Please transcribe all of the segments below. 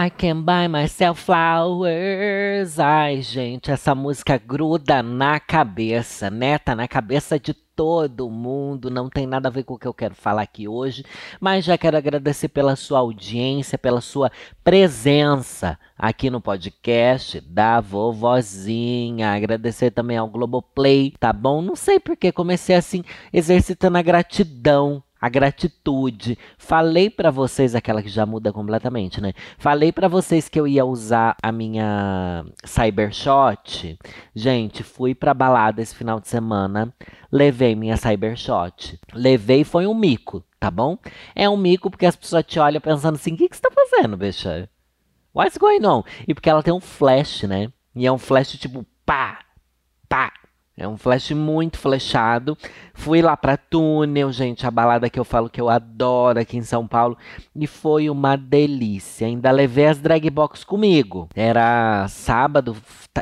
I can buy myself flowers. Ai, gente, essa música gruda na cabeça, né? Tá na cabeça de todo mundo, não tem nada a ver com o que eu quero falar aqui hoje, mas já quero agradecer pela sua audiência, pela sua presença aqui no podcast da vovozinha. Agradecer também ao Globoplay, tá bom? Não sei porque comecei assim, exercitando a gratidão a gratitude. Falei para vocês aquela que já muda completamente, né? Falei para vocês que eu ia usar a minha Cybershot. Gente, fui pra balada esse final de semana, levei minha Cybershot. Levei foi um mico, tá bom? É um mico porque as pessoas te olham pensando assim: "O que que você tá fazendo, bicha? What's going on?" E porque ela tem um flash, né? E é um flash tipo pá, pá, é um flash muito flechado. Fui lá pra Túnel, gente, a balada que eu falo que eu adoro aqui em São Paulo. E foi uma delícia. Ainda levei as drag box comigo. Era sábado,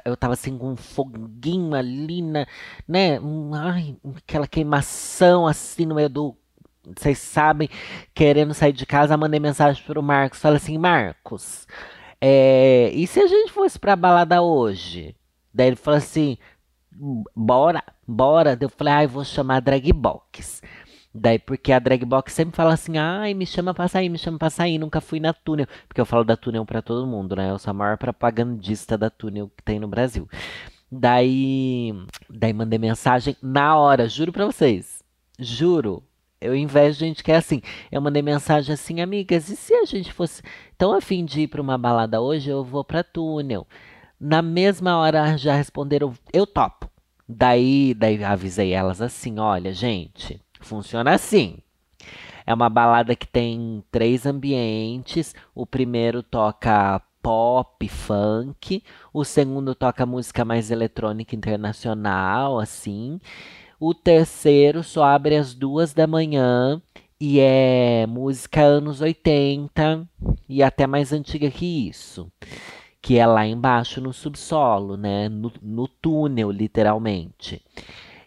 eu tava assim com um foguinho ali, na, né? Ai, aquela queimação assim no meio do vocês sabem, querendo sair de casa, mandei mensagem pro Marcos. Falei assim, Marcos, é, e se a gente fosse pra balada hoje? Daí ele falou assim, bora, bora. Eu falei, ai, ah, vou chamar a drag box. Daí, porque a drag box sempre fala assim, ai, me chama pra sair, me chama pra sair, nunca fui na túnel. Porque eu falo da túnel pra todo mundo, né? Eu sou a maior propagandista da túnel que tem no Brasil. Daí, daí mandei mensagem na hora, juro pra vocês. Juro. Eu invejo gente que é assim. Eu mandei mensagem assim, amigas, e se a gente fosse tão afim de ir pra uma balada hoje, eu vou pra túnel. Na mesma hora já responderam, eu topo. Daí, daí avisei elas assim: olha, gente, funciona assim. É uma balada que tem três ambientes. O primeiro toca pop, funk. O segundo toca música mais eletrônica internacional, assim. O terceiro só abre às duas da manhã e é música anos 80 e até mais antiga que isso que é lá embaixo no subsolo, né? No, no túnel, literalmente.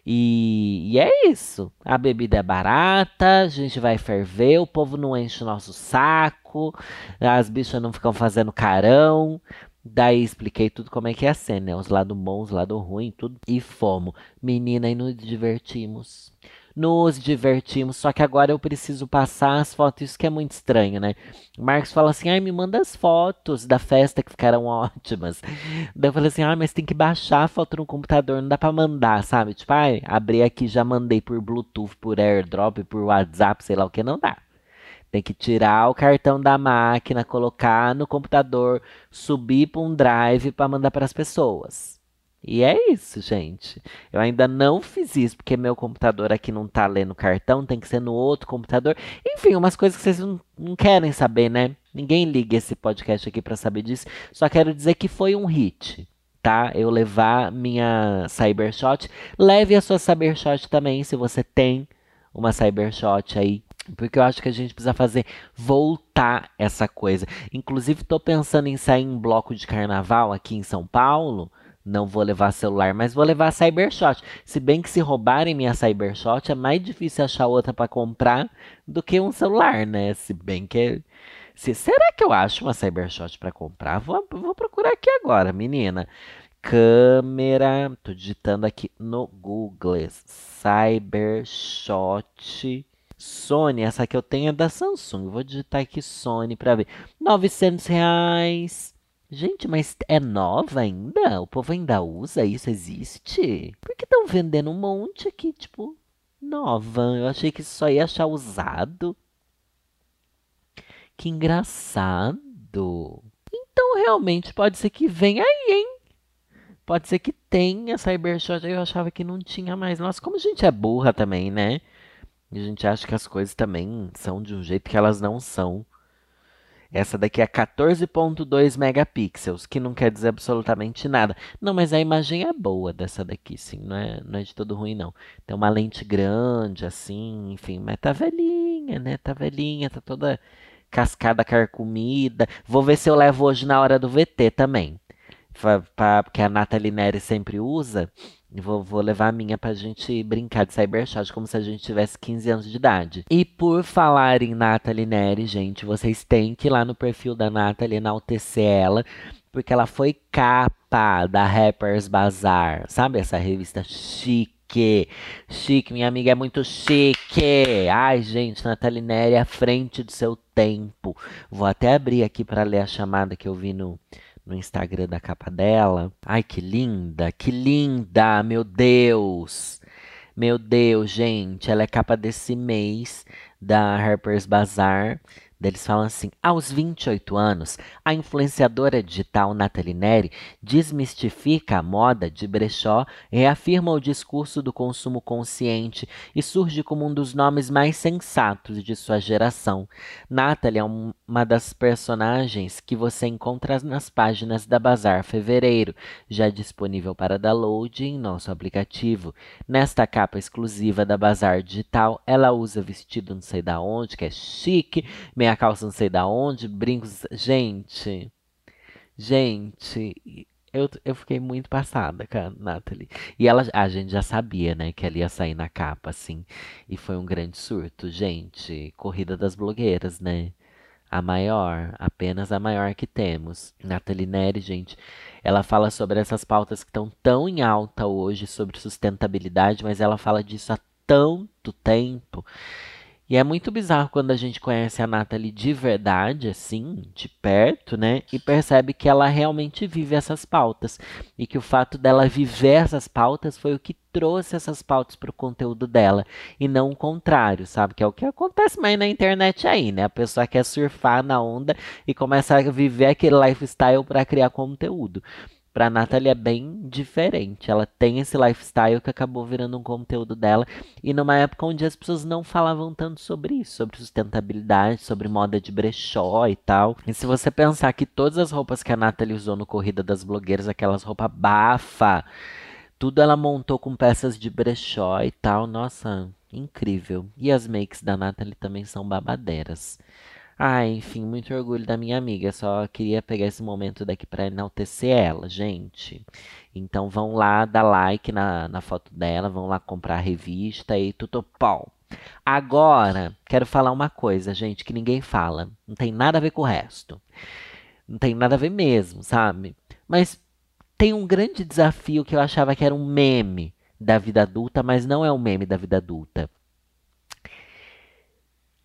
E, e, é isso. A bebida é barata, a gente vai ferver, o povo não enche o nosso saco, as bichas não ficam fazendo carão. Daí expliquei tudo como é que é a cena, né? Os lados bons, os lados ruins, tudo. E fomos. Menina, e nos divertimos nos divertimos, só que agora eu preciso passar as fotos, isso que é muito estranho, né? O Marcos fala assim, ai, me manda as fotos da festa que ficaram ótimas. Daí eu falei assim, ai, mas tem que baixar a foto no computador, não dá pra mandar, sabe? Tipo, ai, abri aqui, já mandei por Bluetooth, por AirDrop, por WhatsApp, sei lá o que, não dá. Tem que tirar o cartão da máquina, colocar no computador, subir para um drive para mandar para as pessoas. E é isso, gente. Eu ainda não fiz isso, porque meu computador aqui não tá lendo cartão, tem que ser no outro computador. Enfim, umas coisas que vocês não, não querem saber, né? Ninguém liga esse podcast aqui para saber disso. Só quero dizer que foi um hit, tá? Eu levar minha Cybershot. Leve a sua Cybershot também, se você tem uma Cybershot aí. Porque eu acho que a gente precisa fazer voltar essa coisa. Inclusive, tô pensando em sair em bloco de carnaval aqui em São Paulo não vou levar celular, mas vou levar Cybershot. Se bem que se roubarem minha Cybershot, é mais difícil achar outra para comprar do que um celular, né? Se bem que. Se, será que eu acho uma Cybershot para comprar? Vou, vou procurar aqui agora, menina. Câmera. Tô digitando aqui no Google. Cybershot. Sony, essa que eu tenho é da Samsung. Vou digitar aqui Sony para ver. 900 reais. Gente, mas é nova ainda? O povo ainda usa isso? Existe? Por que estão vendendo um monte aqui, tipo, nova? Eu achei que só ia achar usado. Que engraçado. Então, realmente, pode ser que venha aí, hein? Pode ser que tenha Cybershot. Eu achava que não tinha mais. Nossa, como a gente é burra também, né? A gente acha que as coisas também são de um jeito que elas não são. Essa daqui é 14.2 megapixels, que não quer dizer absolutamente nada. Não, mas a imagem é boa dessa daqui, sim, não é, não é de todo ruim, não. Tem uma lente grande, assim, enfim, mas tá velhinha, né? Tá velhinha, tá toda cascada carcomida. Vou ver se eu levo hoje na hora do VT também. Pra, pra, porque a Nathalie Neri sempre usa. Vou, vou levar a minha pra gente brincar de cybershot como se a gente tivesse 15 anos de idade. E por falar em Nathalie Neri, gente, vocês têm que ir lá no perfil da Nathalie enaltecer ela, porque ela foi capa da Rappers Bazaar. Sabe essa revista chique? Chique, minha amiga é muito chique. Ai, gente, Nathalie Neri à frente do seu tempo. Vou até abrir aqui para ler a chamada que eu vi no no Instagram da capa dela. Ai, que linda, que linda, meu Deus! Meu Deus, gente, ela é capa desse mês da Harper's Bazaar. Eles falam assim: aos 28 anos, a influenciadora digital Nathalie Neri desmistifica a moda de brechó, reafirma o discurso do consumo consciente e surge como um dos nomes mais sensatos de sua geração. Nathalie é uma das personagens que você encontra nas páginas da Bazar Fevereiro, já disponível para download em nosso aplicativo. Nesta capa exclusiva da Bazar Digital, ela usa vestido não sei da onde, que é chique, meia a calça não sei da onde, brincos. Gente, gente, eu, eu fiquei muito passada com a Nathalie. E ela, a gente já sabia, né, que ela ia sair na capa, assim. E foi um grande surto, gente. Corrida das blogueiras, né? A maior, apenas a maior que temos. Nathalie Neri, gente, ela fala sobre essas pautas que estão tão em alta hoje, sobre sustentabilidade, mas ela fala disso há tanto tempo. E é muito bizarro quando a gente conhece a Natalie de verdade, assim, de perto, né? E percebe que ela realmente vive essas pautas. E que o fato dela viver essas pautas foi o que trouxe essas pautas para o conteúdo dela. E não o contrário, sabe? Que é o que acontece mais na internet aí, né? A pessoa quer surfar na onda e começa a viver aquele lifestyle para criar conteúdo. Pra Nathalie é bem diferente. Ela tem esse lifestyle que acabou virando um conteúdo dela. E numa época onde as pessoas não falavam tanto sobre isso, sobre sustentabilidade, sobre moda de brechó e tal. E se você pensar que todas as roupas que a Nathalie usou no Corrida das Blogueiras, aquelas roupas bafa, tudo ela montou com peças de brechó e tal. Nossa, incrível. E as makes da Nathalie também são babadeiras. Ah, enfim, muito orgulho da minha amiga. Só queria pegar esse momento daqui para enaltecer ela, gente. Então vão lá dar like na, na foto dela, vão lá comprar a revista e tudo pau. Agora, quero falar uma coisa, gente, que ninguém fala. Não tem nada a ver com o resto. Não tem nada a ver mesmo, sabe? Mas tem um grande desafio que eu achava que era um meme da vida adulta, mas não é um meme da vida adulta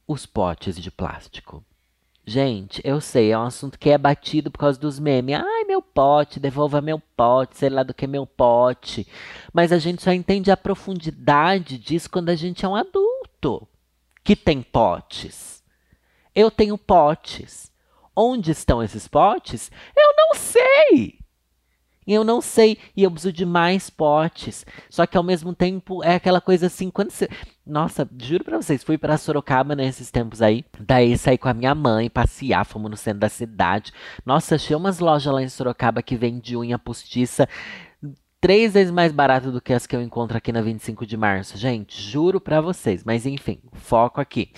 os potes de plástico. Gente, eu sei, é um assunto que é batido por causa dos memes. Ai, meu pote, devolva meu pote, sei lá do que meu pote. Mas a gente só entende a profundidade disso quando a gente é um adulto que tem potes. Eu tenho potes. Onde estão esses potes? Eu não sei. Eu não sei, e eu preciso de mais potes. Só que ao mesmo tempo é aquela coisa assim, quando você. Nossa, juro pra vocês, fui pra Sorocaba nesses tempos aí. Daí saí com a minha mãe, passear, fomos no centro da cidade. Nossa, achei umas lojas lá em Sorocaba que vende unha postiça três vezes mais barato do que as que eu encontro aqui na 25 de março. Gente, juro pra vocês. Mas enfim, foco aqui.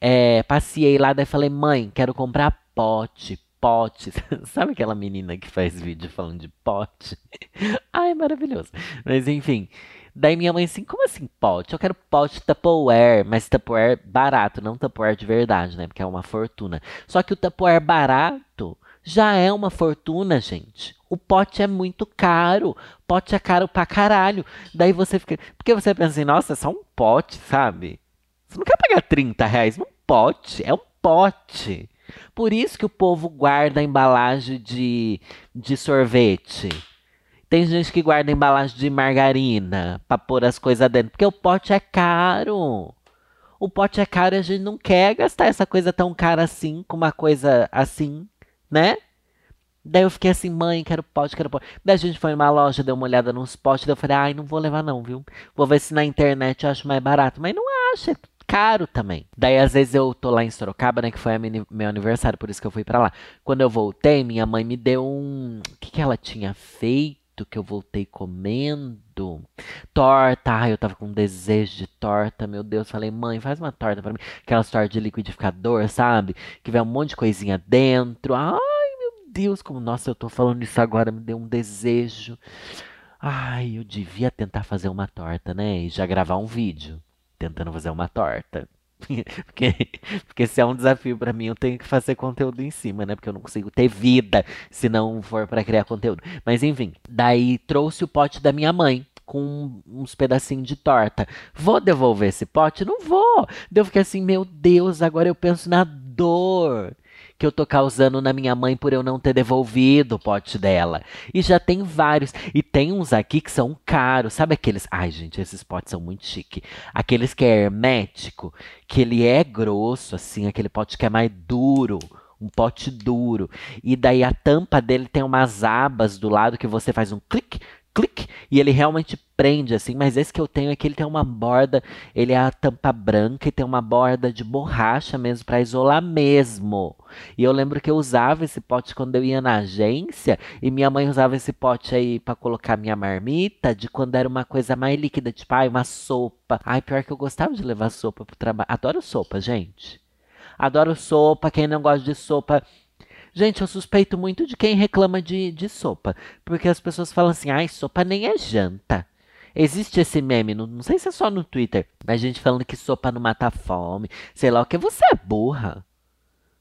É, passei lá, daí falei, mãe, quero comprar pote, potes. Sabe aquela menina que faz vídeo falando de pote? Ai, maravilhoso. Mas enfim. Daí minha mãe assim, como assim pote? Eu quero pote Tupperware, mas Tupperware barato, não Tupperware de verdade, né? Porque é uma fortuna. Só que o Tupperware barato já é uma fortuna, gente. O pote é muito caro. Pote é caro pra caralho. Daí você fica. Porque você pensa assim, nossa, é só um pote, sabe? Você não quer pagar 30 reais num pote. É um pote. Por isso que o povo guarda embalagem de, de sorvete. Tem gente que guarda embalagem de margarina para pôr as coisas dentro, porque o pote é caro. O pote é caro e a gente não quer gastar essa coisa tão cara assim, com uma coisa assim, né? Daí eu fiquei assim, mãe, quero pote, quero pote. Daí a gente foi numa loja, deu uma olhada nos potes, daí eu falei, ai, não vou levar não, viu? Vou ver se na internet eu acho mais barato. Mas não acha, é caro também. Daí, às vezes, eu tô lá em Sorocaba, né? Que foi meu aniversário, por isso que eu fui para lá. Quando eu voltei, minha mãe me deu um. O que, que ela tinha feito? que eu voltei comendo. Torta. Ai, eu tava com desejo de torta, meu Deus. Falei, mãe, faz uma torta para mim. Aquelas tortas de liquidificador, sabe? Que vem um monte de coisinha dentro. Ai, meu Deus, como nossa, eu tô falando isso agora, me deu um desejo. Ai, eu devia tentar fazer uma torta, né? E já gravar um vídeo tentando fazer uma torta. porque, porque se é um desafio para mim, eu tenho que fazer conteúdo em cima, né? Porque eu não consigo ter vida se não for para criar conteúdo. Mas enfim, daí trouxe o pote da minha mãe com uns pedacinhos de torta. Vou devolver esse pote? Não vou. Daí eu fiquei assim, meu Deus, agora eu penso na dor que eu tô causando na minha mãe por eu não ter devolvido o pote dela. E já tem vários. E tem uns aqui que são caros. Sabe aqueles. Ai, gente, esses potes são muito chique. Aqueles que é hermético, que ele é grosso, assim, aquele pote que é mais duro um pote duro. E daí a tampa dele tem umas abas do lado que você faz um clique, clique, e ele realmente prende assim, mas esse que eu tenho é que ele tem uma borda, ele é a tampa branca e tem uma borda de borracha mesmo para isolar mesmo. E eu lembro que eu usava esse pote quando eu ia na agência e minha mãe usava esse pote aí para colocar minha marmita de quando era uma coisa mais líquida, tipo, ai, uma sopa. Ai, pior que eu gostava de levar sopa pro trabalho. Adoro sopa, gente. Adoro sopa, quem não gosta de sopa Gente, eu suspeito muito de quem reclama de, de sopa. Porque as pessoas falam assim, ai, sopa nem é janta. Existe esse meme, não, não sei se é só no Twitter, mas gente falando que sopa não mata fome. Sei lá o que. Você é burra.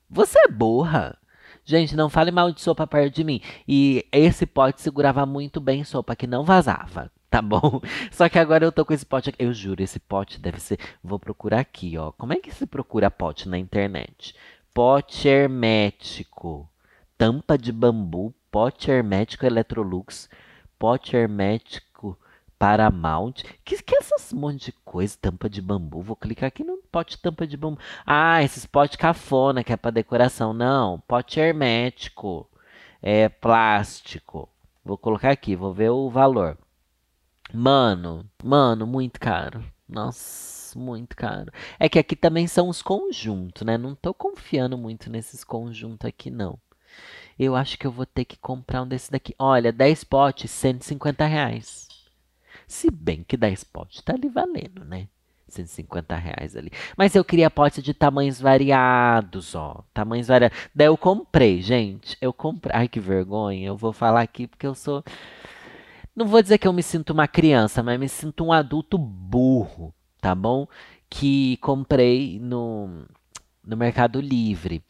Você é burra. Gente, não fale mal de sopa perto de mim. E esse pote segurava muito bem sopa, que não vazava. Tá bom? Só que agora eu tô com esse pote aqui. Eu juro, esse pote deve ser. Vou procurar aqui, ó. Como é que se procura pote na internet? Pote hermético, tampa de bambu, pote hermético Electrolux, pote hermético Paramount. Que que é essas monte de coisa, tampa de bambu? Vou clicar aqui no pote tampa de bambu. Ah, esses pote cafona que é para decoração. Não, pote hermético. É plástico. Vou colocar aqui, vou ver o valor. Mano, mano, muito caro. Nossa muito caro. É que aqui também são os conjuntos, né? Não tô confiando muito nesses conjuntos aqui, não. Eu acho que eu vou ter que comprar um desse daqui. Olha, 10 potes, 150 reais. Se bem que 10 potes tá ali valendo, né? 150 reais ali. Mas eu queria potes de tamanhos variados, ó. Tamanhos variados. Daí eu comprei, gente. Eu comprei. Ai, que vergonha. Eu vou falar aqui porque eu sou. Não vou dizer que eu me sinto uma criança, mas me sinto um adulto burro tá bom? Que comprei no, no Mercado Livre.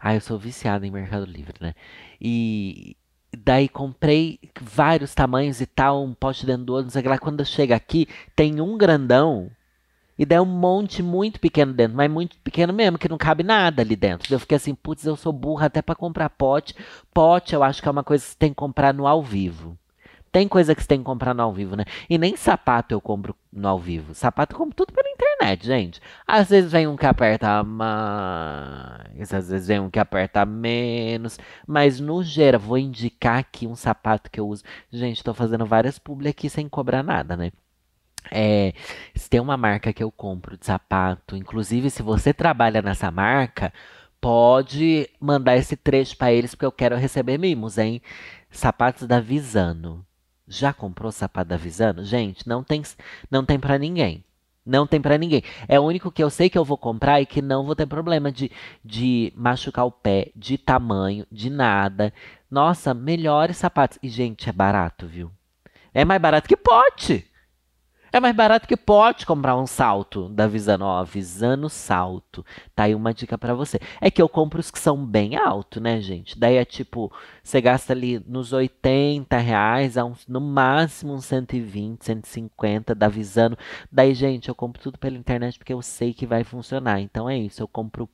Ah, eu sou viciada em Mercado Livre, né? E daí comprei vários tamanhos e tal, um pote dentro do outro, não sei lá. Quando chega aqui, tem um grandão e daí um monte muito pequeno dentro, mas muito pequeno mesmo, que não cabe nada ali dentro. Eu fiquei assim, putz, eu sou burra até para comprar pote. Pote eu acho que é uma coisa que você tem que comprar no ao vivo. Tem coisa que você tem que comprar no ao vivo, né? E nem sapato eu compro no ao vivo. Sapato eu compro tudo pela internet, gente. Às vezes vem um que aperta mais, às vezes vem um que aperta menos. Mas no geral, vou indicar aqui um sapato que eu uso. Gente, tô fazendo várias publi aqui sem cobrar nada, né? É, tem uma marca que eu compro de sapato, inclusive se você trabalha nessa marca, pode mandar esse trecho para eles, porque eu quero receber mimos, hein? Sapatos da Visano. Já comprou sapato da Visano? Gente, não tem, não tem para ninguém. Não tem para ninguém. É o único que eu sei que eu vou comprar e que não vou ter problema de, de machucar o pé, de tamanho, de nada. Nossa, melhores sapatos. E, gente, é barato, viu? É mais barato que pote. É mais barato que pode comprar um salto da Visano. Ó, Visano Salto. Tá aí uma dica para você. É que eu compro os que são bem alto, né, gente? Daí é tipo, você gasta ali nos 80 reais, a uns, no máximo uns 120, 150 da Visano. Daí, gente, eu compro tudo pela internet porque eu sei que vai funcionar. Então é isso, eu compro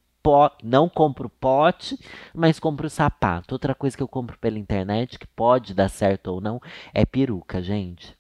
não compro pote, mas compro sapato. Outra coisa que eu compro pela internet, que pode dar certo ou não, é peruca, gente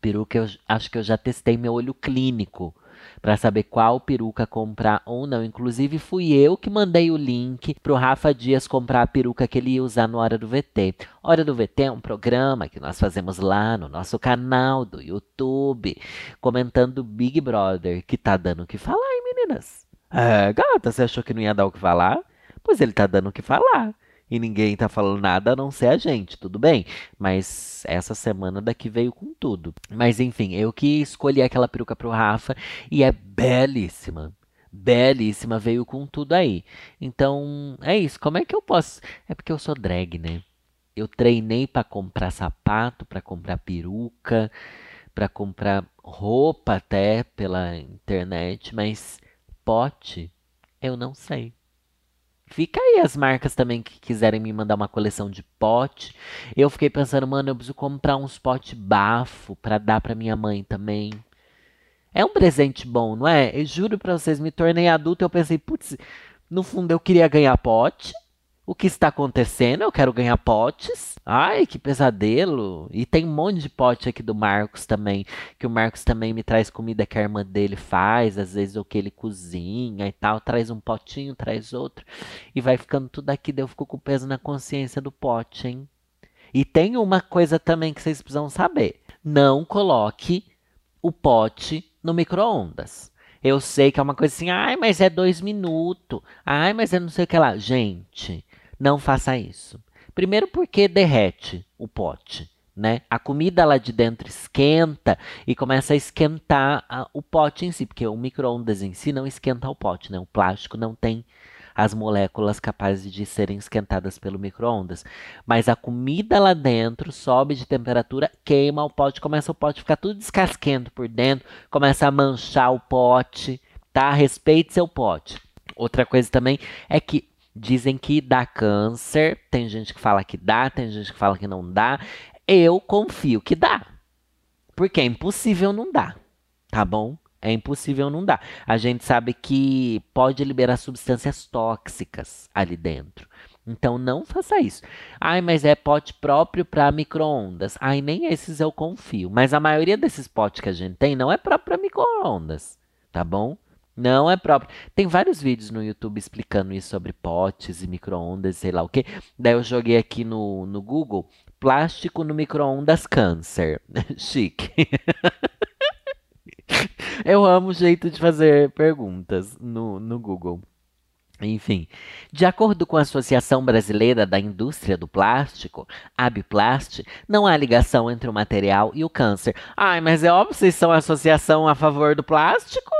peruca, eu acho que eu já testei meu olho clínico para saber qual peruca comprar ou não. Inclusive, fui eu que mandei o link pro Rafa Dias comprar a peruca que ele ia usar no Hora do VT. Hora do VT é um programa que nós fazemos lá no nosso canal do YouTube, comentando Big Brother, que tá dando o que falar, hein, meninas? É, gata, você achou que não ia dar o que falar? Pois ele tá dando o que falar. E ninguém tá falando nada a não ser a gente, tudo bem. Mas essa semana daqui veio com tudo. Mas enfim, eu que escolhi aquela peruca pro Rafa e é belíssima. Belíssima, veio com tudo aí. Então, é isso. Como é que eu posso? É porque eu sou drag, né? Eu treinei para comprar sapato, para comprar peruca, para comprar roupa até pela internet, mas pote eu não sei. Fica aí as marcas também que quiserem me mandar uma coleção de pote. Eu fiquei pensando, mano, eu preciso comprar uns pote bafo para dar para minha mãe também. É um presente bom, não é? Eu juro para vocês, me tornei adulto, eu pensei, putz, no fundo eu queria ganhar pote. O que está acontecendo? Eu quero ganhar potes. Ai, que pesadelo. E tem um monte de pote aqui do Marcos também. Que o Marcos também me traz comida que a irmã dele faz. Às vezes o que ele cozinha e tal. Traz um potinho, traz outro. E vai ficando tudo aqui. Daí eu fico com peso na consciência do pote, hein? E tem uma coisa também que vocês precisam saber. Não coloque o pote no micro-ondas. Eu sei que é uma coisa assim, ai, mas é dois minutos. Ai, mas é não sei o que lá. Gente, não faça isso. Primeiro porque derrete o pote, né? A comida lá de dentro esquenta e começa a esquentar a, o pote em si, porque o micro-ondas em si não esquenta o pote, né? O plástico não tem as moléculas capazes de serem esquentadas pelo micro-ondas. Mas a comida lá dentro sobe de temperatura, queima o pote, começa o pote a ficar tudo descasquento por dentro, começa a manchar o pote, tá? Respeite seu pote. Outra coisa também é que Dizem que dá câncer, tem gente que fala que dá, tem gente que fala que não dá. Eu confio que dá. Porque é impossível não dar, tá bom? É impossível não dar. A gente sabe que pode liberar substâncias tóxicas ali dentro. Então não faça isso. Ai, mas é pote próprio para micro-ondas. Ai, nem esses eu confio. Mas a maioria desses potes que a gente tem não é próprio para micro-ondas, tá bom? Não é próprio. Tem vários vídeos no YouTube explicando isso sobre potes e micro-ondas, sei lá o que. Daí eu joguei aqui no, no Google: plástico no micro-ondas câncer. Chique. eu amo o jeito de fazer perguntas no, no Google. Enfim, de acordo com a Associação Brasileira da Indústria do Plástico, Abiplast, não há ligação entre o material e o câncer. Ai, mas é óbvio vocês são a associação a favor do plástico?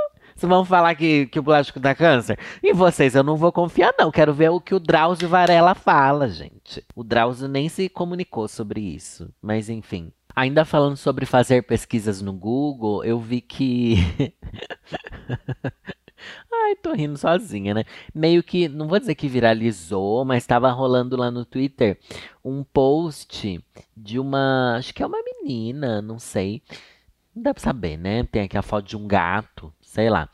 Vão falar que, que o plástico dá câncer? E vocês, eu não vou confiar, não. Quero ver o que o Drauzio Varela fala, gente. O Drauzio nem se comunicou sobre isso. Mas enfim. Ainda falando sobre fazer pesquisas no Google, eu vi que. Ai, tô rindo sozinha, né? Meio que, não vou dizer que viralizou, mas estava rolando lá no Twitter um post de uma. Acho que é uma menina, não sei. Não dá pra saber, né? Tem aqui a foto de um gato sei lá.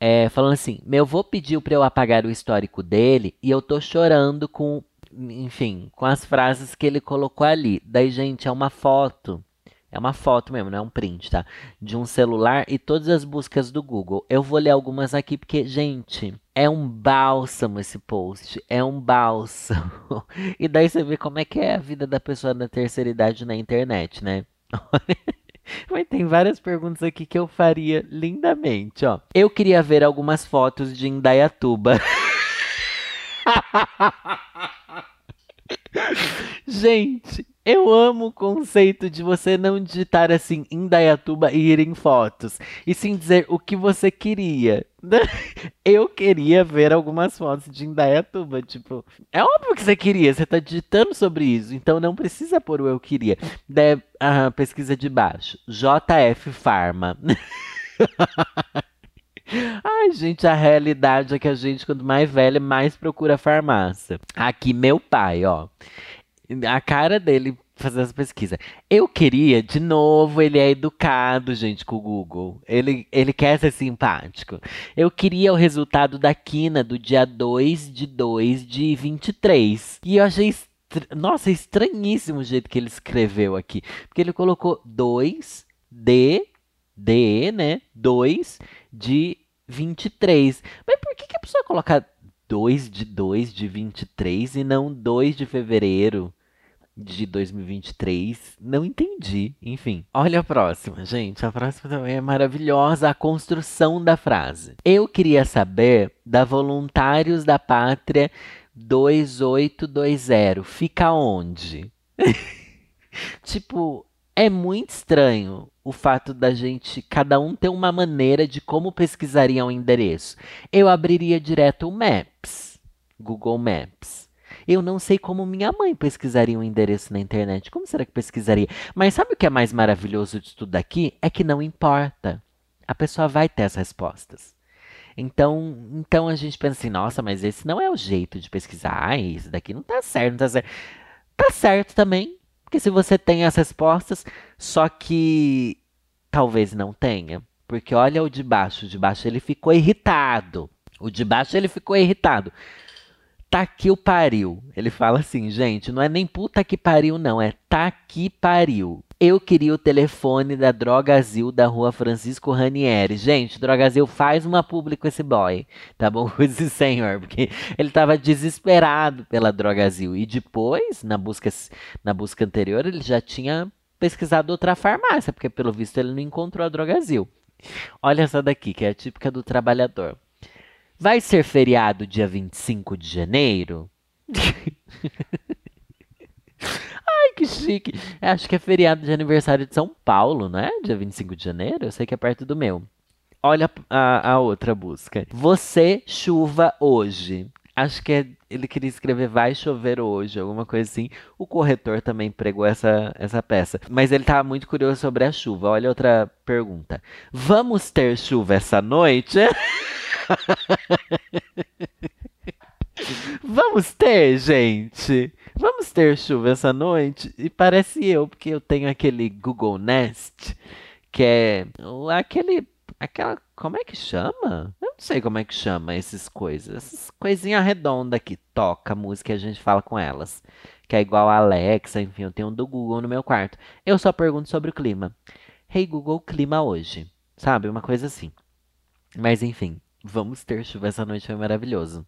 É, falando assim, meu avô pediu para eu apagar o histórico dele e eu tô chorando com, enfim, com as frases que ele colocou ali. Daí, gente, é uma foto. É uma foto mesmo, não é um print, tá? De um celular e todas as buscas do Google. Eu vou ler algumas aqui porque, gente, é um bálsamo esse post. É um bálsamo. e daí você vê como é que é a vida da pessoa da terceira idade na internet, né? Mas tem várias perguntas aqui que eu faria lindamente, ó. Eu queria ver algumas fotos de Indaiatuba. Gente, eu amo o conceito de você não digitar assim Indaiatuba e ir em fotos, e sim dizer o que você queria. Eu queria ver algumas fotos de Indaiatuba, tipo, é óbvio que você queria, você tá digitando sobre isso, então não precisa pôr o eu queria. De, a pesquisa de baixo, JF Pharma. Ai, gente, a realidade é que a gente, quanto mais velha, mais procura farmácia. Aqui, meu pai, ó a cara dele fazer essa pesquisa. Eu queria, de novo, ele é educado, gente, com o Google. Ele, ele quer ser simpático. Eu queria o resultado da quina do dia 2 de 2 de 23. E eu achei nossa, estranhíssimo o jeito que ele escreveu aqui. Porque ele colocou 2 de, de, né? 2 de 23. Mas por que, que a pessoa coloca 2 de 2 de 23 e não 2 de fevereiro? de 2023. Não entendi. Enfim. Olha a próxima, gente. A próxima também é maravilhosa. A construção da frase. Eu queria saber da Voluntários da Pátria 2820 fica onde? tipo, é muito estranho o fato da gente, cada um ter uma maneira de como pesquisaria um endereço. Eu abriria direto o Maps, Google Maps. Eu não sei como minha mãe pesquisaria um endereço na internet. Como será que pesquisaria? Mas sabe o que é mais maravilhoso de tudo aqui? É que não importa. A pessoa vai ter as respostas. Então, então a gente pensa assim, nossa, mas esse não é o jeito de pesquisar. Ah, isso daqui não tá certo, não tá certo. Tá certo também, porque se você tem as respostas, só que talvez não tenha. Porque olha o de baixo, o de baixo ele ficou irritado. O de baixo ele ficou irritado. Tá que o pariu. Ele fala assim, gente, não é nem puta que pariu, não, é tá que pariu. Eu queria o telefone da Drogazil da rua Francisco Ranieri. Gente, Drogazil, faz uma pública com esse boy, tá bom? Com esse senhor, porque ele tava desesperado pela Drogazil. E depois, na busca, na busca anterior, ele já tinha pesquisado outra farmácia, porque pelo visto ele não encontrou a Drogazil. Olha essa daqui, que é a típica do trabalhador. Vai ser feriado dia 25 de janeiro? Ai, que chique. Acho que é feriado de aniversário de São Paulo, não é? Dia 25 de janeiro? Eu sei que é perto do meu. Olha a, a outra busca. Você chuva hoje. Acho que é, ele queria escrever vai chover hoje, alguma coisa assim. O corretor também pregou essa, essa peça. Mas ele estava muito curioso sobre a chuva. Olha outra pergunta. Vamos ter chuva essa noite? Vamos ter, gente. Vamos ter chuva essa noite? E parece eu, porque eu tenho aquele Google Nest, que é aquele. Aquela. Como é que chama? Eu não sei como é que chama essas coisas. Essas coisinhas redondas que toca música e a gente fala com elas. Que é igual a Alexa, enfim, eu tenho um do Google no meu quarto. Eu só pergunto sobre o clima. Hey Google, clima hoje. Sabe? Uma coisa assim. Mas enfim, Vamos ter chuva essa noite, foi maravilhoso.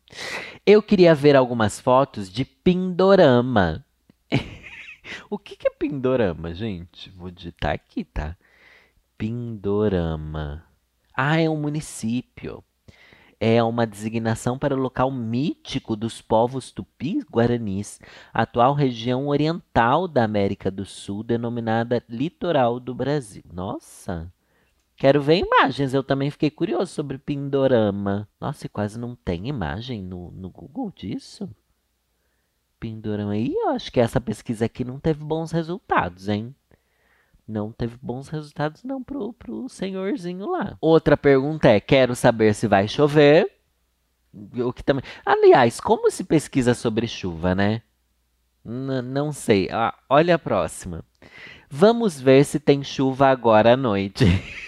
Eu queria ver algumas fotos de Pindorama. o que, que é Pindorama, gente? Vou digitar aqui, tá? Pindorama. Ah, é um município. É uma designação para o local mítico dos povos tupis guaranis, atual região oriental da América do Sul, denominada Litoral do Brasil. Nossa! Quero ver imagens. Eu também fiquei curioso sobre Pindorama. Nossa, e quase não tem imagem no, no Google disso? Pindorama. E eu acho que essa pesquisa aqui não teve bons resultados, hein? Não teve bons resultados não pro, pro senhorzinho lá. Outra pergunta é, quero saber se vai chover. O que também... Aliás, como se pesquisa sobre chuva, né? N não sei. Ah, olha a próxima. Vamos ver se tem chuva agora à noite.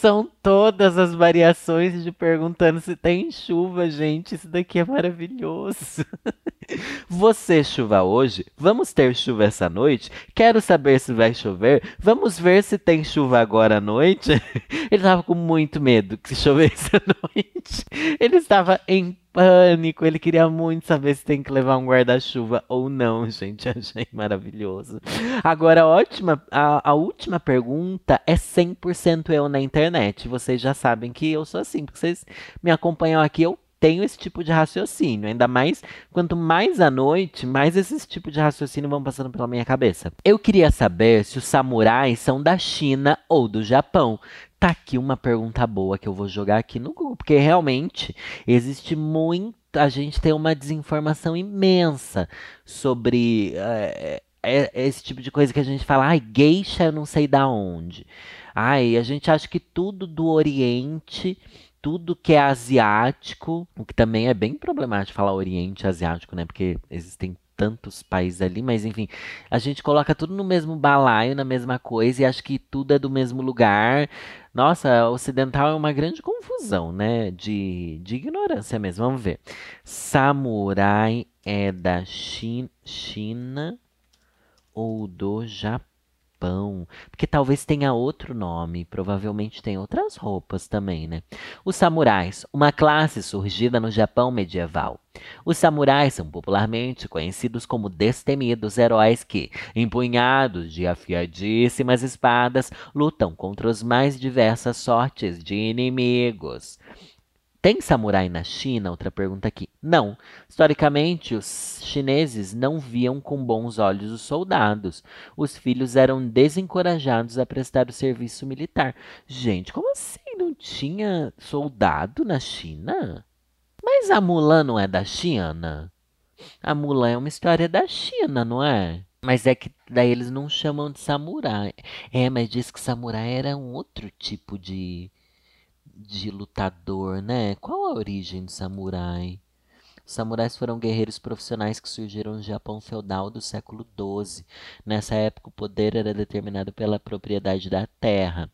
São todas as variações de perguntando se tem chuva, gente. Isso daqui é maravilhoso. Você chuva hoje? Vamos ter chuva essa noite? Quero saber se vai chover. Vamos ver se tem chuva agora à noite. Ele estava com muito medo que chovesse à noite. Ele estava em pânico. Ele queria muito saber se tem que levar um guarda-chuva ou não, gente. Achei maravilhoso. Agora, ótima, a, a última pergunta é 100% eu na internet. Vocês já sabem que eu sou assim, porque vocês me acompanham aqui, eu tenho esse tipo de raciocínio. Ainda mais, quanto mais à noite, mais esses tipos de raciocínio vão passando pela minha cabeça. Eu queria saber se os samurais são da China ou do Japão. Tá aqui uma pergunta boa que eu vou jogar aqui no Google, porque realmente existe muito. A gente tem uma desinformação imensa sobre é, é, esse tipo de coisa que a gente fala, ai, geisha eu não sei da onde. Ai, a gente acha que tudo do Oriente tudo que é asiático, o que também é bem problemático falar Oriente Asiático, né? Porque existem tantos países ali, mas enfim, a gente coloca tudo no mesmo balaio, na mesma coisa e acha que tudo é do mesmo lugar. Nossa, ocidental é uma grande confusão, né? De, de ignorância mesmo. Vamos ver. Samurai é da China ou do Japão? Porque talvez tenha outro nome, provavelmente tem outras roupas também, né? Os samurais, uma classe surgida no Japão medieval. Os samurais são popularmente conhecidos como destemidos heróis que, empunhados de afiadíssimas espadas, lutam contra as mais diversas sortes de inimigos. Tem samurai na China? Outra pergunta aqui. Não. Historicamente, os chineses não viam com bons olhos os soldados. Os filhos eram desencorajados a prestar o serviço militar. Gente, como assim não tinha soldado na China? Mas a Mulan não é da China? A Mulan é uma história da China, não é? Mas é que daí eles não chamam de samurai. É, mas diz que samurai era um outro tipo de, de lutador, né? Qual a origem do samurai? Os samurais foram guerreiros profissionais que surgiram no Japão feudal do século XII. Nessa época, o poder era determinado pela propriedade da terra.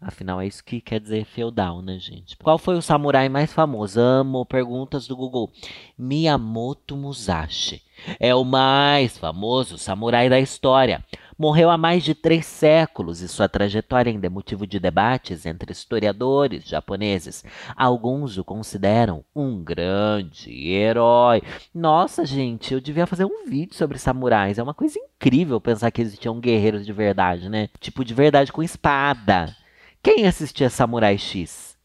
Afinal, é isso que quer dizer feudal, né, gente? Qual foi o samurai mais famoso? Amo perguntas do Google. Miyamoto Musashi. É o mais famoso samurai da história. Morreu há mais de três séculos e sua trajetória ainda é motivo de debates entre historiadores japoneses. Alguns o consideram um grande herói. Nossa, gente, eu devia fazer um vídeo sobre samurais. É uma coisa incrível pensar que existiam guerreiros de verdade, né? Tipo, de verdade com espada. Quem assistia Samurai X?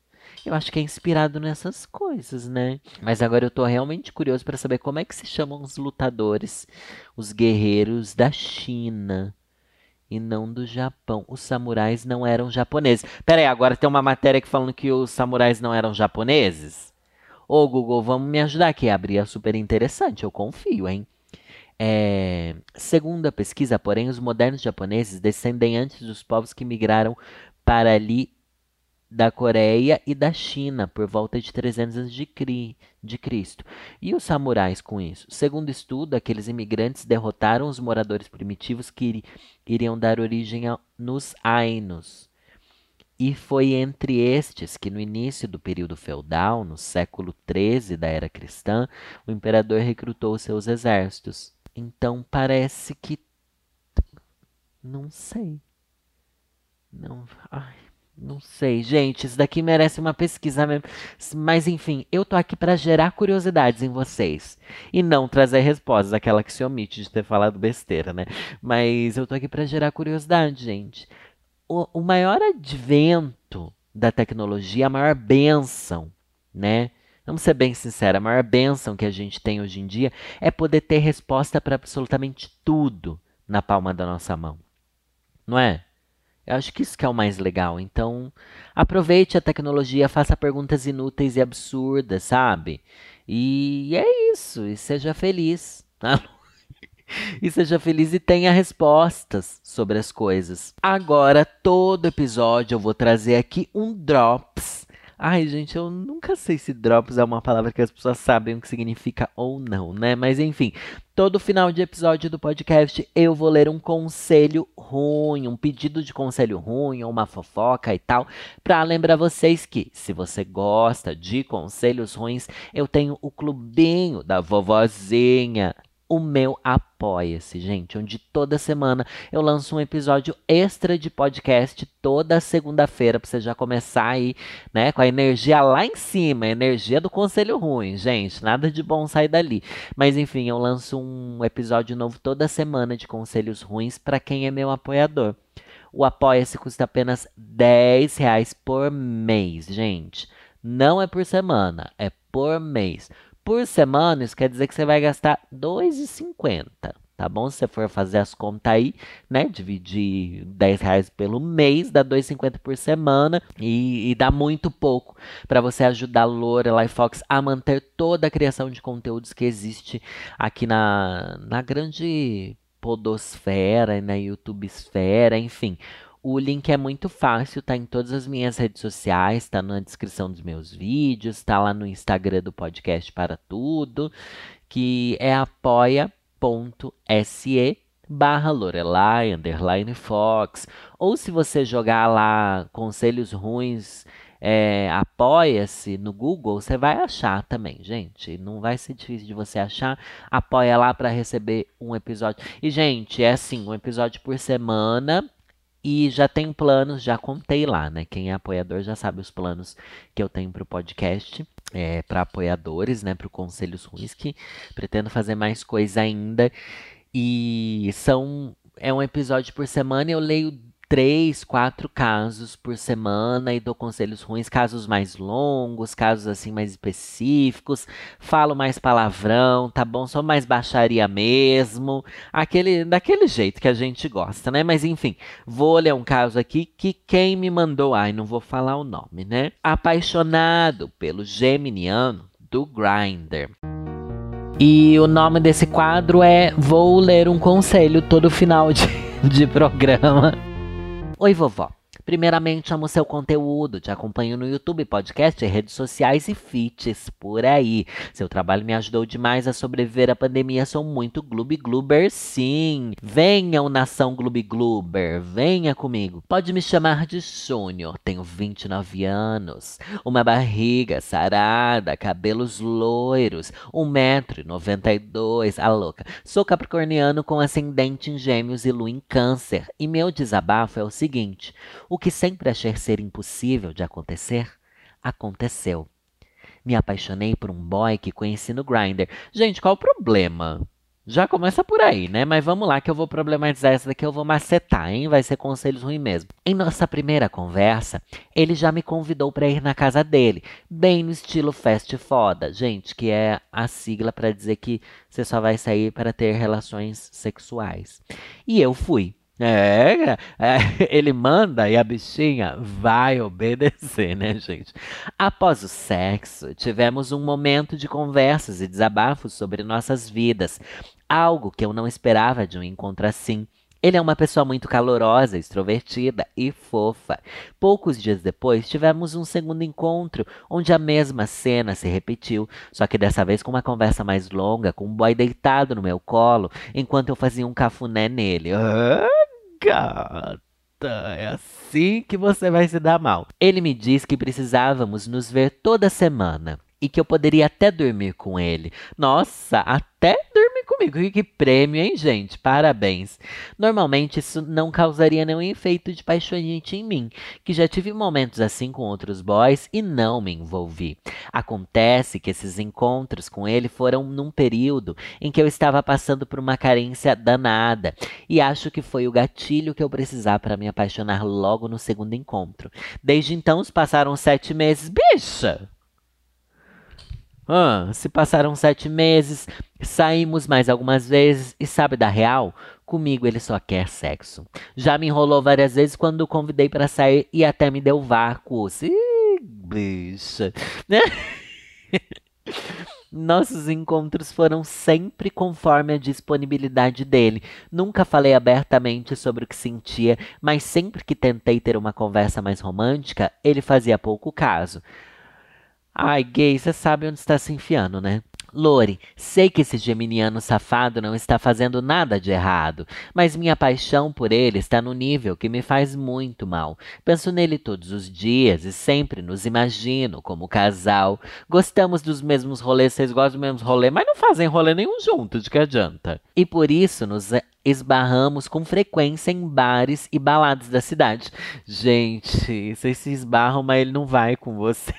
Eu acho que é inspirado nessas coisas, né? Mas agora eu tô realmente curioso para saber como é que se chamam os lutadores, os guerreiros da China e não do Japão. Os samurais não eram japoneses. Pera aí, agora tem uma matéria aqui falando que os samurais não eram japoneses? Ô Google, vamos me ajudar aqui. Abrir é super interessante, eu confio, hein? É... Segundo a pesquisa, porém, os modernos japoneses descendem antes dos povos que migraram para ali da Coreia e da China por volta de 300 anos de, cri, de Cristo. E os samurais com isso? Segundo estudo, aqueles imigrantes derrotaram os moradores primitivos que iriam dar origem a, nos Ainos. E foi entre estes que, no início do período feudal, no século XIII da era cristã, o imperador recrutou seus exércitos. Então parece que. Não sei. Não, ai, não sei, gente, isso daqui merece uma pesquisa mesmo. Mas enfim, eu tô aqui para gerar curiosidades em vocês e não trazer respostas, aquela que se omite de ter falado besteira, né? Mas eu tô aqui para gerar curiosidade, gente. O, o maior advento da tecnologia, a maior benção, né? Vamos ser bem sinceros, a maior benção que a gente tem hoje em dia é poder ter resposta para absolutamente tudo na palma da nossa mão. Não é? Eu acho que isso que é o mais legal. Então, aproveite a tecnologia, faça perguntas inúteis e absurdas, sabe? E é isso. E seja feliz. Tá? e seja feliz e tenha respostas sobre as coisas. Agora, todo episódio eu vou trazer aqui um drops Ai, gente, eu nunca sei se drops é uma palavra que as pessoas sabem o que significa ou não, né? Mas enfim, todo final de episódio do podcast eu vou ler um conselho ruim, um pedido de conselho ruim ou uma fofoca e tal, para lembrar vocês que se você gosta de conselhos ruins, eu tenho o clubinho da vovozinha o meu Apoia-se, gente, onde toda semana eu lanço um episódio extra de podcast toda segunda-feira para você já começar aí, né, com a energia lá em cima, energia do conselho ruim, gente, nada de bom sair dali. Mas enfim, eu lanço um episódio novo toda semana de conselhos ruins para quem é meu apoiador. O Apoia-se custa apenas 10 reais por mês, gente. Não é por semana, é por mês por semana, isso quer dizer que você vai gastar R$ 2,50. Tá bom? Se você for fazer as contas aí, né? Dividir 10 reais pelo mês, dá 2,50 por semana e, e, dá muito pouco para você ajudar a Lorelai Fox a manter toda a criação de conteúdos que existe aqui na, na grande podosfera, na YouTubesfera, enfim. O link é muito fácil, tá em todas as minhas redes sociais, tá na descrição dos meus vídeos, tá lá no Instagram do podcast para tudo, que é apoia.se barra Lorelai, underline Fox. Ou se você jogar lá conselhos ruins, é, apoia-se no Google, você vai achar também, gente. Não vai ser difícil de você achar. Apoia lá para receber um episódio. E, gente, é assim, um episódio por semana. E já tem planos, já contei lá, né? Quem é apoiador já sabe os planos que eu tenho para o podcast, é, para apoiadores, né? Para o Conselhos Ruins, que pretendo fazer mais coisa ainda. E são. É um episódio por semana, eu leio três, quatro casos por semana e dou conselhos ruins, casos mais longos, casos assim mais específicos, falo mais palavrão, tá bom? Sou mais baixaria mesmo, aquele daquele jeito que a gente gosta, né? Mas enfim, vou ler um caso aqui que quem me mandou, ai, não vou falar o nome, né? Apaixonado pelo geminiano do Grindr. E o nome desse quadro é Vou ler um conselho todo final de, de programa. Oi, vovó. Primeiramente, amo seu conteúdo. Te acompanho no YouTube, podcast, redes sociais e fits por aí. Seu trabalho me ajudou demais a sobreviver à pandemia. Sou muito Gloob Gloober, sim. Venham, nação Gloob Gloober. Venha comigo. Pode me chamar de Júnior. Tenho 29 anos. Uma barriga sarada, cabelos loiros. 1,92m. A louca. Sou capricorniano com ascendente em gêmeos e lua em câncer. E meu desabafo é o seguinte. O que sempre achei ser impossível de acontecer, aconteceu. Me apaixonei por um boy que conheci no Grindr. Gente, qual o problema? Já começa por aí, né? Mas vamos lá que eu vou problematizar essa daqui, eu vou macetar, hein? Vai ser conselhos ruins mesmo. Em nossa primeira conversa, ele já me convidou para ir na casa dele, bem no estilo fast foda, gente, que é a sigla para dizer que você só vai sair para ter relações sexuais. E eu fui. É, é, ele manda e a bichinha vai obedecer, né, gente? Após o sexo, tivemos um momento de conversas e desabafos sobre nossas vidas, algo que eu não esperava de um encontro assim. Ele é uma pessoa muito calorosa, extrovertida e fofa. Poucos dias depois, tivemos um segundo encontro, onde a mesma cena se repetiu, só que dessa vez com uma conversa mais longa, com um boy deitado no meu colo, enquanto eu fazia um cafuné nele. Ah! Gata. É assim que você vai se dar mal. Ele me disse que precisávamos nos ver toda semana e que eu poderia até dormir com ele. Nossa, até comigo. Que prêmio, hein, gente? Parabéns. Normalmente isso não causaria nenhum efeito de paixonite em mim, que já tive momentos assim com outros boys e não me envolvi. Acontece que esses encontros com ele foram num período em que eu estava passando por uma carência danada e acho que foi o gatilho que eu precisava para me apaixonar logo no segundo encontro. Desde então se passaram sete meses. Bicha! Ah, se passaram sete meses, saímos mais algumas vezes e sabe da real? Comigo ele só quer sexo. Já me enrolou várias vezes quando o convidei para sair e até me deu vácuo. Ih, bicha. Nossos encontros foram sempre conforme a disponibilidade dele. Nunca falei abertamente sobre o que sentia, mas sempre que tentei ter uma conversa mais romântica, ele fazia pouco caso. Ai, gay, você sabe onde está se enfiando, né? Lore, sei que esse geminiano safado não está fazendo nada de errado, mas minha paixão por ele está no nível que me faz muito mal. Penso nele todos os dias e sempre nos imagino como casal. Gostamos dos mesmos rolês, vocês gostam dos mesmos rolês, mas não fazem rolê nenhum junto, de que adianta? E por isso nos esbarramos com frequência em bares e baladas da cidade. Gente, vocês se esbarram, mas ele não vai com você.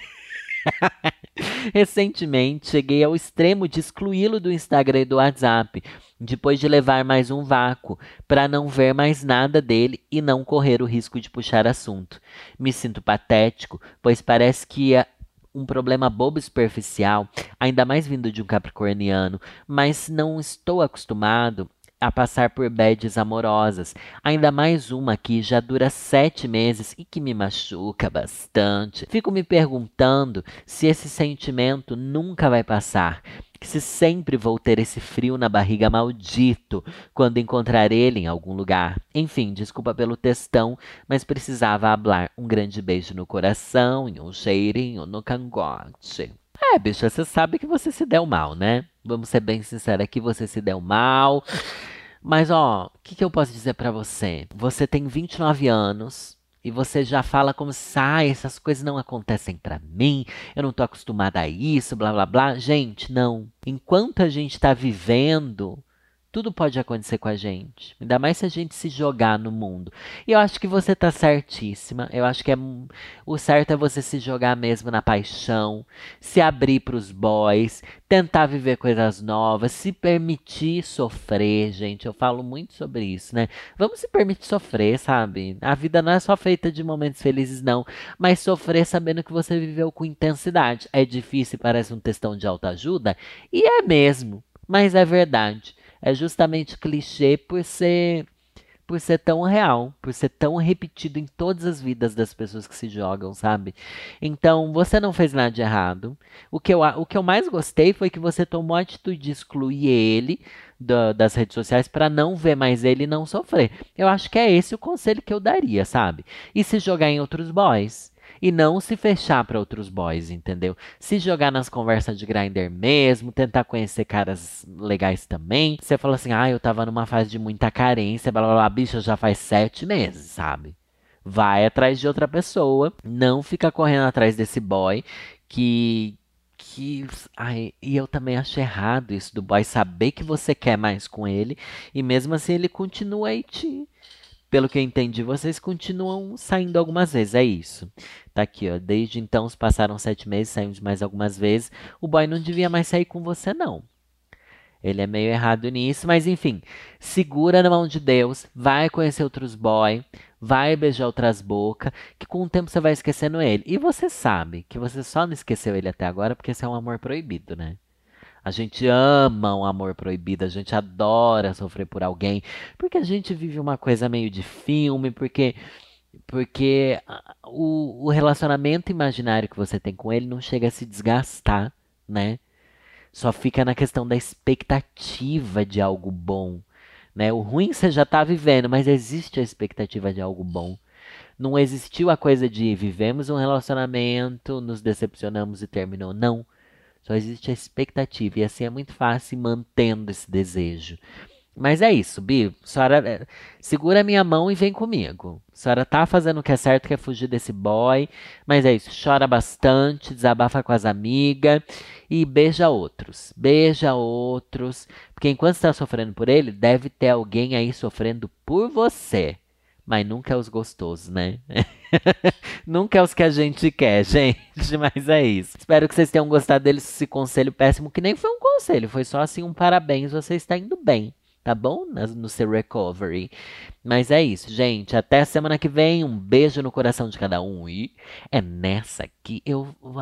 Recentemente, cheguei ao extremo de excluí-lo do Instagram e do WhatsApp, depois de levar mais um vácuo, para não ver mais nada dele e não correr o risco de puxar assunto. Me sinto patético, pois parece que é um problema bobo superficial, ainda mais vindo de um capricorniano, mas não estou acostumado a passar por bads amorosas, ainda mais uma que já dura sete meses e que me machuca bastante. Fico me perguntando se esse sentimento nunca vai passar, se sempre vou ter esse frio na barriga maldito quando encontrar ele em algum lugar. Enfim, desculpa pelo textão, mas precisava hablar. Um grande beijo no coração e um cheirinho no cangote. É, bicha, você sabe que você se deu mal, né? Vamos ser bem sinceros aqui, você se deu mal. Mas, ó, o que, que eu posso dizer para você? Você tem 29 anos e você já fala como se, essas coisas não acontecem para mim, eu não tô acostumada a isso, blá blá blá. Gente, não. Enquanto a gente tá vivendo, Tudo pode acontecer com a gente. Ainda mais se a gente se jogar no mundo. E eu acho que você tá certíssima. Eu acho que é o certo é você se jogar mesmo na paixão, se abrir para os boys, tentar viver coisas novas, se permitir sofrer, gente. Eu falo muito sobre isso, né? Vamos se permitir sofrer, sabe? A vida não é só feita de momentos felizes, não. Mas sofrer sabendo que você viveu com intensidade. É difícil, parece um textão de autoajuda. E é mesmo. Mas é verdade é justamente clichê por ser por ser tão real, por ser tão repetido em todas as vidas das pessoas que se jogam, sabe? Então, você não fez nada de errado. O que eu, o que eu mais gostei foi que você tomou a atitude de excluir ele das redes sociais para não ver mais ele e não sofrer. Eu acho que é esse o conselho que eu daria, sabe? E se jogar em outros boys e não se fechar para outros boys, entendeu? Se jogar nas conversas de grinder mesmo, tentar conhecer caras legais também. Você fala assim, ah, eu tava numa fase de muita carência, blá blá blá, bicho, já faz sete meses, sabe? Vai atrás de outra pessoa, não fica correndo atrás desse boy que que. Ai, e eu também acho errado isso do boy saber que você quer mais com ele e mesmo assim ele continua aí te, pelo que eu entendi, vocês continuam saindo algumas vezes, é isso. Tá aqui, ó. Desde então, se passaram sete meses, saímos mais algumas vezes. O boy não devia mais sair com você, não. Ele é meio errado nisso, mas enfim. Segura na mão de Deus, vai conhecer outros boy, vai beijar outras bocas, que com o tempo você vai esquecendo ele. E você sabe que você só não esqueceu ele até agora porque esse é um amor proibido, né? A gente ama um amor proibido, a gente adora sofrer por alguém, porque a gente vive uma coisa meio de filme, porque porque o, o relacionamento imaginário que você tem com ele não chega a se desgastar, né? Só fica na questão da expectativa de algo bom, né? O ruim você já está vivendo, mas existe a expectativa de algo bom. Não existiu a coisa de vivemos um relacionamento, nos decepcionamos e terminou. Não. Só existe a expectativa. E assim é muito fácil mantendo esse desejo. Mas é isso, Bi. Senhora é, segura a minha mão e vem comigo. A senhora tá fazendo o que é certo, quer fugir desse boy. Mas é isso, chora bastante, desabafa com as amigas e beija outros. Beija outros. Porque enquanto está sofrendo por ele, deve ter alguém aí sofrendo por você. Mas nunca é os gostosos, né? nunca é os que a gente quer, gente. Mas é isso. Espero que vocês tenham gostado desse conselho péssimo, que nem foi um conselho, foi só assim um parabéns, você está indo bem. Tá bom? No seu recovery. Mas é isso, gente. Até semana que vem. Um beijo no coração de cada um. E é nessa que eu. Oh,